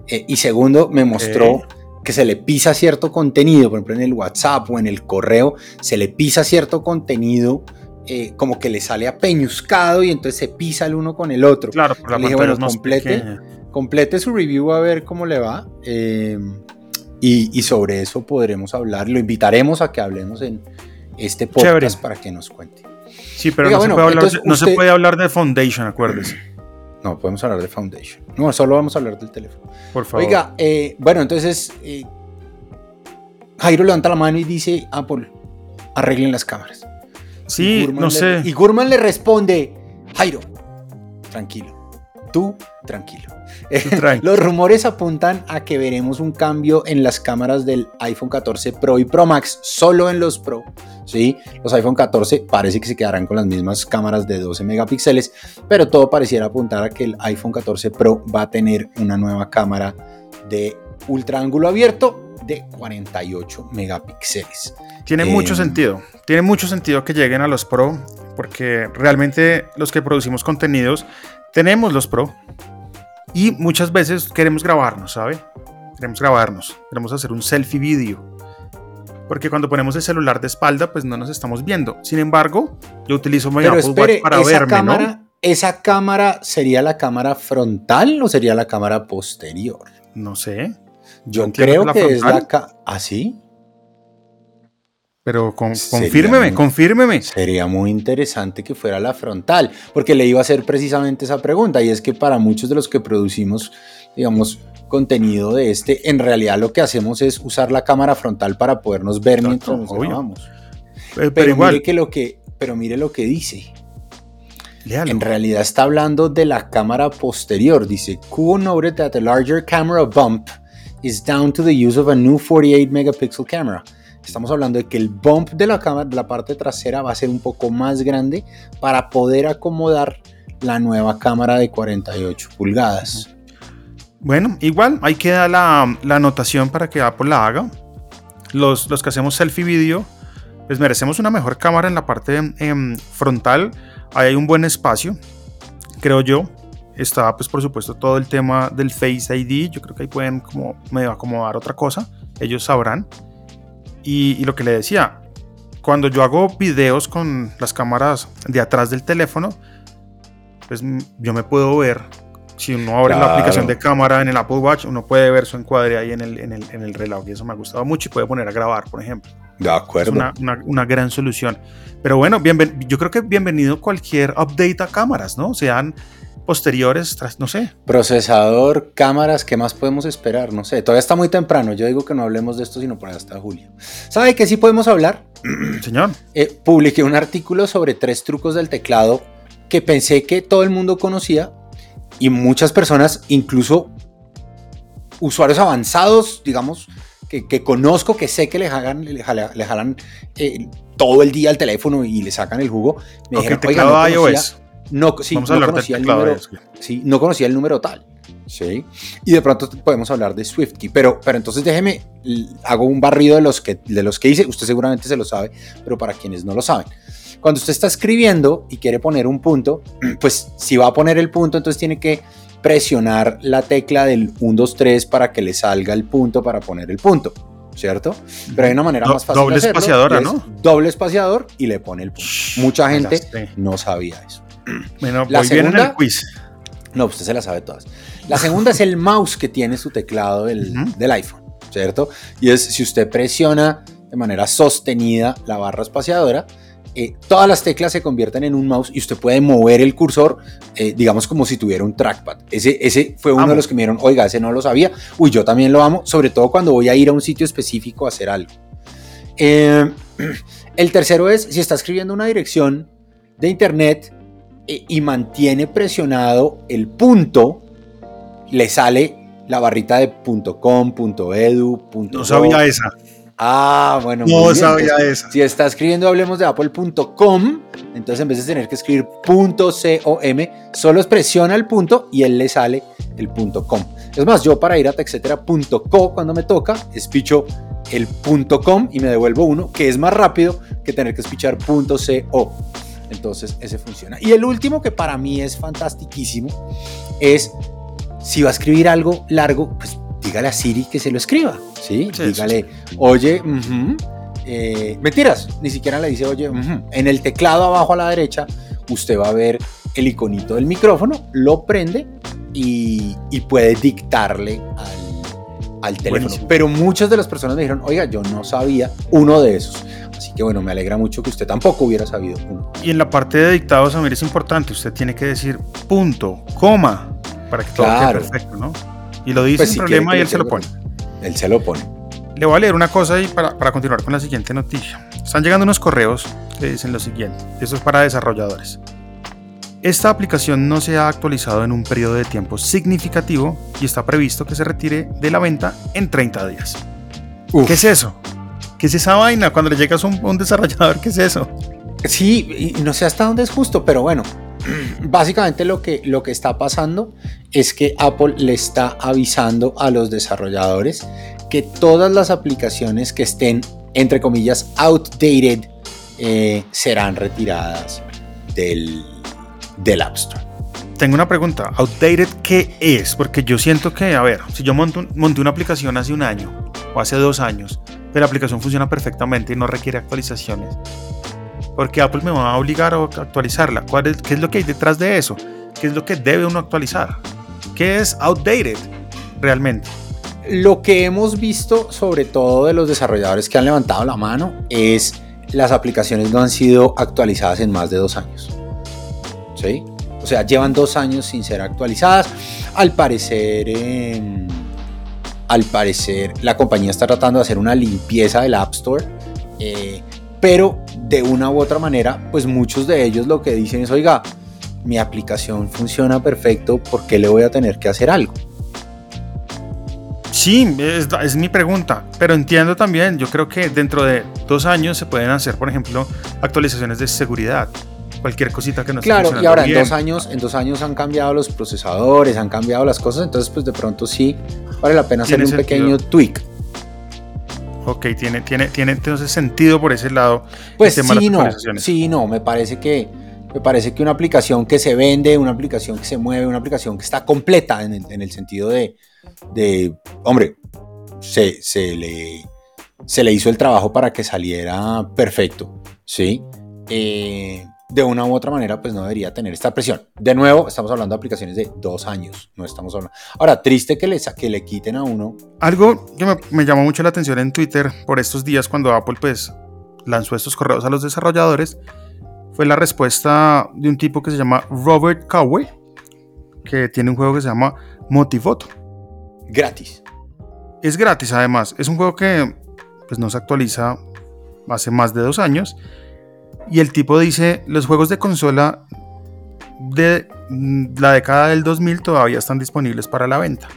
Eh, y segundo, me mostró que se le pisa cierto contenido, por ejemplo en el WhatsApp o en el correo, se le pisa cierto contenido, eh, como que le sale apeñuscado y entonces se pisa el uno con el otro. Claro, por la Le dije, bueno, complete. pequeña. complete su review a ver cómo le va. eh, y, y sobre eso podremos hablar. Lo invitaremos a que hablemos en este podcast Chévere. para que nos cuente. Sí, pero Oiga, no, bueno, se, puede hablar, de- no se usted- puede hablar de Foundation, acuérdese. No, podemos hablar de Foundation. No, solo vamos a hablar del teléfono. Por favor. Oiga, eh, bueno, entonces eh, Jairo levanta la mano y dice, Apple, arreglen las cámaras. Sí, no le- sé. Y Gurman le responde, Jairo, tranquilo, tú tranquilo. Tranqui. Los rumores apuntan a que veremos un cambio en las cámaras del iPhone 14 Pro y Pro Max, solo en los Pro. ¿sí? Los iPhone 14 parece que se quedarán con las mismas cámaras de 12 megapíxeles, pero todo pareciera apuntar a que el iPhone 14 Pro va a tener una nueva cámara de ultra ángulo abierto de 48 megapíxeles. Tiene Eh, mucho sentido. Tiene mucho sentido que lleguen a los Pro, porque realmente los que producimos contenidos tenemos los Pro y muchas veces queremos grabarnos, ¿sabe? Queremos grabarnos, queremos hacer un selfie video. Porque cuando ponemos el celular de espalda, pues no nos estamos viendo. Sin embargo, yo utilizo mi Pero Apple espere, Watch para esa verme, cámara, ¿no? ¿esa cámara sería la cámara frontal o sería la cámara posterior? No sé, Yo creo que que, es la cámara. ¿Así? Pero con- confírmeme, muy- confírmeme. Sería muy interesante que fuera la frontal, porque le iba a hacer precisamente esa pregunta, y es que para muchos de los que producimos, digamos, contenido de este, en realidad lo que hacemos es usar la cámara frontal para podernos ver Exacto, mientras nos obvio. grabamos. pero, Pero, igual. mire que lo que, pero mire lo que dice. léalo. En realidad está hablando de la cámara posterior. Dice, Kuo noted that the larger camera bump is down to the use of a new 48 megapixel camera. Estamos hablando de que el bump de la cámara, de la parte trasera, va a ser un poco más grande para poder acomodar la nueva cámara de 48 pulgadas. Bueno, igual, ahí queda la, la anotación para que Apple la haga. Los, los que hacemos selfie video, pues merecemos una mejor cámara en la parte em, frontal. Ahí hay un buen espacio, creo yo. Está, pues por supuesto, todo el tema del Face ID. Yo creo que ahí pueden como medio acomodar otra cosa. Ellos sabrán. Y, y lo que le decía, cuando yo hago videos con las cámaras de atrás del teléfono, pues mm, yo me puedo ver. Si uno abre la Claro. aplicación de cámara en el Apple Watch, uno puede ver su encuadre ahí en el, en el, en el reloj. Y eso me ha gustado mucho. Y puede poner a grabar, por ejemplo. De Es acuerdo. una, una- una gran solución. Pero bueno, bienven- yo creo que bienvenido cualquier update a cámaras, ¿no? Sean posteriores, tras, no sé. Procesador, cámaras, ¿qué más podemos esperar? No sé, todavía está muy temprano. Yo digo que no hablemos de esto sino por hasta julio. ¿Sabe que sí podemos hablar? Señor, Eh, publiqué un artículo sobre tres trucos del teclado que pensé que todo el mundo conocía y muchas personas, incluso usuarios avanzados, digamos, que, que conozco, que sé que le jalan, le jala- le jalan eh, todo el día al teléfono y le sacan el jugo, me dijeron, "Oiga, teclado no conocía, iOS. No, sí, Vamos a no conocía el número, sí, no conocía el número tal. Sí. Y de pronto podemos hablar de SwiftKey. Pero, pero entonces déjeme, hago un barrido de los, que, de los que hice. Usted seguramente se lo sabe, pero para quienes no lo saben. Cuando usted está escribiendo y quiere poner un punto, pues si va a poner el punto, entonces tiene que presionar la tecla del 1, 2, 3 para que le salga el punto para poner el punto. ¿Cierto? Pero hay una manera Do- más fácil. doble de hacerlo, espaciadora, ¿no? Doble espaciador y le pone el punto. Mucha gente no sabía eso. Bueno, La voy bien en segunda- el quiz. No, usted se la sabe todas. La segunda es el mouse que tiene su teclado del, del iPhone, ¿cierto? Y es si usted presiona de manera sostenida la barra espaciadora, eh, todas las teclas se convierten en un mouse y usted puede mover el cursor, eh, digamos como si tuviera un trackpad. Ese, ese fue uno Amo. de los que me dieron, oiga, ese no lo sabía. Uy, yo también lo amo, sobre todo cuando voy a ir a un sitio específico a hacer algo. Eh, el tercero es, si está escribiendo una dirección de internet y mantiene presionado el punto, le sale la barrita de .com, .edu, No sabía esa. Ah, bueno. No sabía Entonces, esa. Si está escribiendo hablemos de apple.com, entonces en vez de tener que escribir .com, solo presiona el punto y él le sale el .com. Es más, yo para ir a texetera.co cuando me toca, espicho el .com y me devuelvo uno, que es más rápido que tener que espichar .co. Entonces ese funciona. Y el último que para mí es fantastiquísimo es si va a escribir algo largo, pues dígale a Siri que se lo escriba, ¿sí? Sí, dígale, oye, eh, mentiras, ni siquiera le dice, oye, ujú". en el teclado abajo a la derecha, usted va a ver el iconito del micrófono, lo prende y, y puede dictarle al, al teléfono. Buenísimo. Pero muchas de las personas me dijeron, oiga, yo no sabía uno de esos. Así que bueno, me alegra mucho que usted tampoco hubiera sabido uno. Y en la parte de dictados, Samir, es importante. Usted tiene que decir punto, coma, para que todo Claro. quede perfecto, ¿no? Y lo dice Pues sin si problema quiere y él se lo pone. Él se lo pone. Le voy a leer una cosa y para, para continuar con la siguiente noticia. Están llegando unos correos que dicen lo siguiente. Eso es para desarrolladores. Esta aplicación no se ha actualizado en un periodo de tiempo significativo y está previsto que se retire de la venta en 30 días. Uf. ¿Qué es eso? ¿Qué es esa vaina? Cuando le llegas a un, un desarrollador, ¿qué es eso? Sí, y no sé hasta dónde es justo, pero bueno, básicamente lo que, lo que está pasando es que Apple le está avisando a los desarrolladores que todas las aplicaciones que estén, entre comillas, outdated, eh, serán retiradas del, del App Store. Tengo una pregunta. ¿Outdated qué es? Porque yo siento que, a ver, si yo monto monté una aplicación hace un año o hace dos años, pero la aplicación funciona perfectamente y no requiere actualizaciones, porque Apple me va a obligar a actualizarla. ¿Cuál es, ¿Qué es lo que hay detrás de eso? ¿Qué es lo que debe uno actualizar? ¿Qué es outdated realmente? Lo que hemos visto, sobre todo de los desarrolladores que han levantado la mano, es las aplicaciones no han sido actualizadas en más de dos años. O sea, llevan dos años sin ser actualizadas. Al parecer, em, al parecer, la compañía está tratando de hacer una limpieza del App Store. eh, pero de una u otra manera, pues muchos de ellos lo que dicen es, oiga, mi aplicación funciona perfecto, ¿por qué le voy a tener que hacer algo? Sí, es, mi pregunta, pero entiendo también, yo creo que dentro de dos años se pueden hacer, por ejemplo, actualizaciones de seguridad, cualquier cosita que no Claro, y ahora en dos años, en dos años han cambiado los procesadores, han cambiado las cosas, entonces pues de pronto sí vale la pena hacer un pequeño tweak. Ok, tiene, tiene, tiene entonces sentido por ese lado. Pues sí, no, sí, no, me parece que me parece que una aplicación que se vende, una aplicación que se mueve, una aplicación que está completa en el, sentido de, de hombre, se, se, le, se le hizo el trabajo para que saliera perfecto, ¿sí? Eh, de una u otra manera, pues no debería tener esta presión. De nuevo, estamos hablando de aplicaciones de dos años, no estamos hablando. Ahora, triste que le, que le quiten a uno. Algo que me, me, llamó mucho la atención en Twitter por estos días, cuando Apple pues lanzó estos correos a los desarrolladores, fue la respuesta de un tipo que se llama Robert Cowey, que tiene un juego que se llama Motivoto. Gratis. Es gratis además. Es un juego que pues, no se actualiza hace más de dos años. Y el tipo dice, los juegos de consola de la década del 2000 todavía están disponibles para la venta.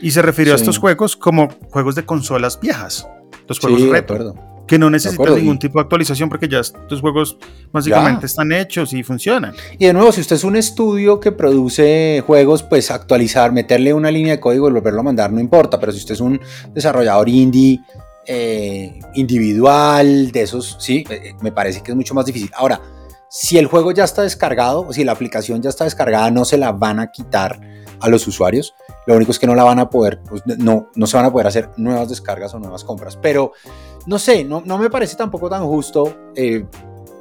Y se refirió a estos juegos como juegos de consolas viejas. Los juegos sí, retro que no necesitan ningún tipo de actualización porque ya estos juegos básicamente están hechos y funcionan. Y de nuevo, si usted es un estudio que produce juegos, pues actualizar, meterle una línea de código y volverlo a mandar no importa, pero si usted es un desarrollador indie, eh, individual, de esos, sí, eh, me parece que es mucho más difícil. Ahora, si el juego ya está descargado o si la aplicación ya está descargada, no se la van a quitar a los usuarios. Lo único es que no la van a poder, pues, no, no se van a poder hacer nuevas descargas o nuevas compras. Pero no sé, no, no me parece tampoco tan justo eh,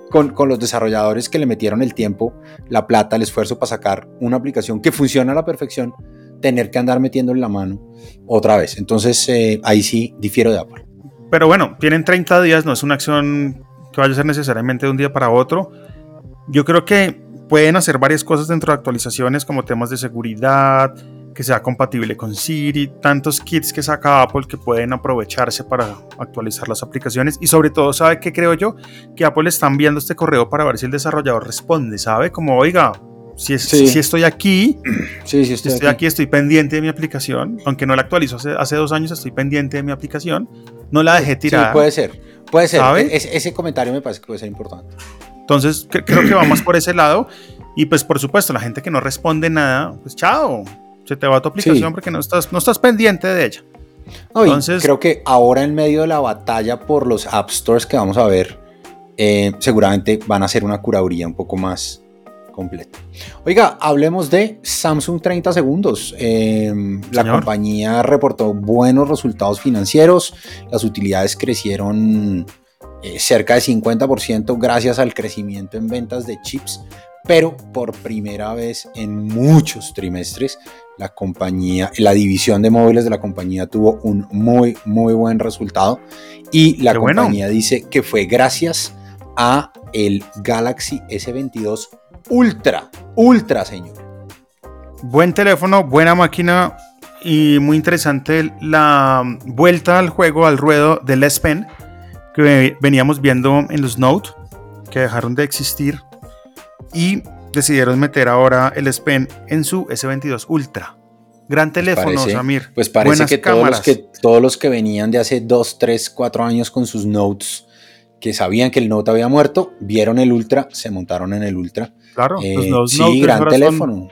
con, con, los desarrolladores que le metieron el tiempo, la plata, el esfuerzo para sacar una aplicación que funciona a la perfección, tener que andar metiendo en la mano otra vez. Entonces eh, ahí sí difiero de Apple. Pero bueno, tienen 30 días, no es una acción que vaya a ser necesariamente de un día para otro. Yo creo que pueden hacer varias cosas dentro de actualizaciones como temas de seguridad, que sea compatible con Siri, tantos kits que saca Apple que pueden aprovecharse para actualizar las aplicaciones y sobre todo, ¿sabe qué creo yo? Que Apple está enviando este correo para ver si el desarrollador responde, ¿sabe? Como, oiga, si, si estoy aquí, sí, sí estoy, estoy aquí. estoy pendiente de mi aplicación, aunque no la actualizo hace, hace, dos años, estoy pendiente de mi aplicación, no la dejé tirar. puede ser, puede ser, ¿sabe? ese comentario me parece que puede ser importante. Entonces, creo que vamos por ese lado. Y pues, por supuesto, la gente que no responde nada, pues chao se te va tu aplicación porque no estás, no estás pendiente de ella. Entonces, creo que ahora en medio de la batalla por los App Stores que vamos a ver, eh, seguramente van a ser una curaduría un poco más completa. Oiga, hablemos de Samsung 30 segundos. Em, la compañía reportó buenos resultados financieros, las utilidades crecieron eh, cerca de 50% gracias al crecimiento en ventas de chips, pero por primera vez en muchos trimestres la compañía, la división de móviles de la compañía tuvo un muy, muy buen resultado y la compañía dice que fue gracias a el Galaxy S22 Ultra, Ultra, señor. Buen teléfono, buena máquina y muy interesante la vuelta al juego, al ruedo del S Pen que veníamos viendo en los Note, que dejaron de existir y decidieron meter ahora el S Pen en su S22 Ultra. Gran teléfono, Samir. Pues parece que todos, los que todos los que venían de hace 2, 3, 4 años con sus Notes, que sabían que el Note había muerto, vieron el Ultra, se montaron en el Ultra. Claro, eh, los sí, gran teléfono.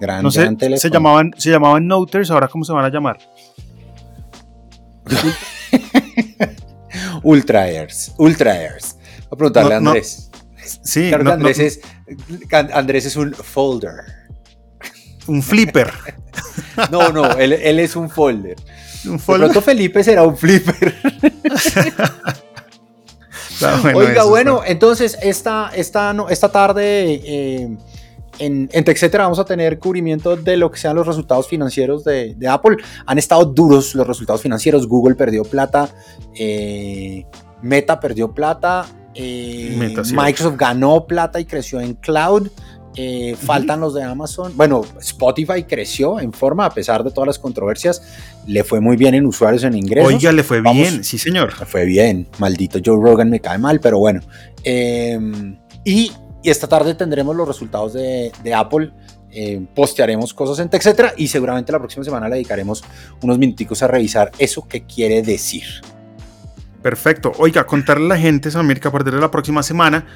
Gran, teléfono. Se llamaban, se llamaban Noters, ahora cómo se van a llamar. Ultra Airs, Ultra Airs. Voy a preguntarle a Andrés. Sí, Andrés, Es, Andrés es un folder. Un flipper. no, no, él, es un folder. ¿Un folder? De pronto Felipe será un flipper. Oiga, bueno, entonces esta, esta, esta tarde eh, en, en TechCetera vamos a tener cubrimiento de lo que sean los resultados financieros de, Apple. Han estado duros los resultados financieros. Google perdió plata, eh, Meta perdió plata, eh, Microsoft ganó plata y creció en cloud. Eh, faltan los de Amazon. Bueno, Spotify creció en forma, a pesar de todas las controversias. Le fue muy bien en usuarios en ingresos. Oiga, le fue bien, sí, señor. Le fue bien. Maldito Joe Rogan me cae mal, pero bueno. Em, y, esta tarde tendremos los resultados de, Apple. Eh, postearemos cosas en etcétera y seguramente la próxima semana le dedicaremos unos minuticos a revisar eso que quiere decir. Perfecto. Oiga, contarle a la gente, Samir, que a partir de la próxima semana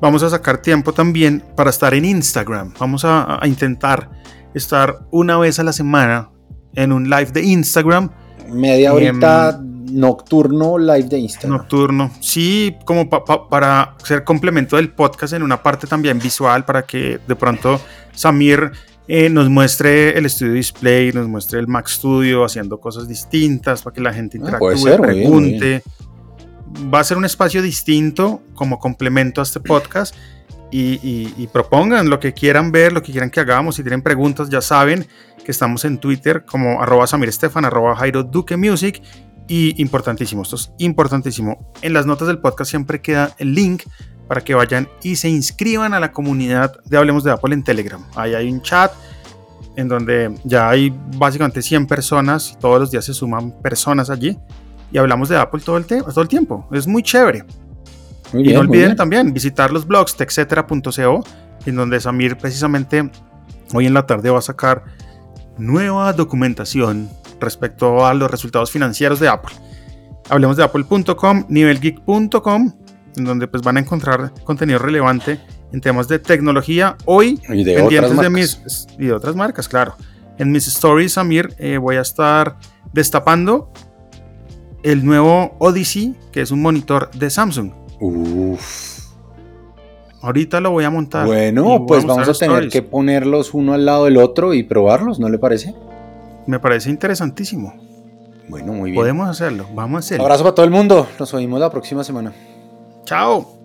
vamos a sacar tiempo también para estar en Instagram. Vamos a, intentar estar una vez a la semana en un live de Instagram. Media horita nocturno live de Instagram. Nocturno, sí, como para ser complemento del podcast en una parte también visual, para que de pronto Samir eh, nos muestre el estudio display, nos muestre el Mac Studio haciendo cosas distintas, para que la gente ah, interactúe, pregunte va a ser un espacio distinto como complemento a este podcast y, propongan lo que quieran ver, lo que quieran que hagamos. Si tienen preguntas, ya saben que estamos en Twitter como arroba Samir Estefan, arroba Jairo Duque Music. Y importantísimo, esto es importantísimo. En las notas del podcast siempre queda el link para que vayan y se inscriban a la comunidad de Hablemos de Apple en Telegram. Ahí hay un chat en donde ya hay básicamente 100 personas, todos los días se suman personas allí y hablamos de Apple todo el, todo el tiempo. Es muy chévere. y no olviden también visitar los blogs texetera.co, en donde Samir precisamente hoy en la tarde va a sacar nueva documentación respecto a los resultados financieros de Apple. Hablemos de apple.com, nivelgeek.com, en donde pues van a encontrar contenido relevante en temas de tecnología. Hoy, y de pendientes de mis y de otras marcas, claro. En mis stories, Samir, eh, voy a estar destapando el nuevo Odyssey, que es un monitor de Samsung. Uf. Ahorita lo voy a montar. Bueno, pues vamos a, tener que ponerlos uno al lado del otro y probarlos, ¿no le parece? Me parece interesantísimo. Bueno, muy bien. Podemos hacerlo, vamos a hacerlo. Abrazo para todo el mundo, nos oímos la próxima semana. Chao.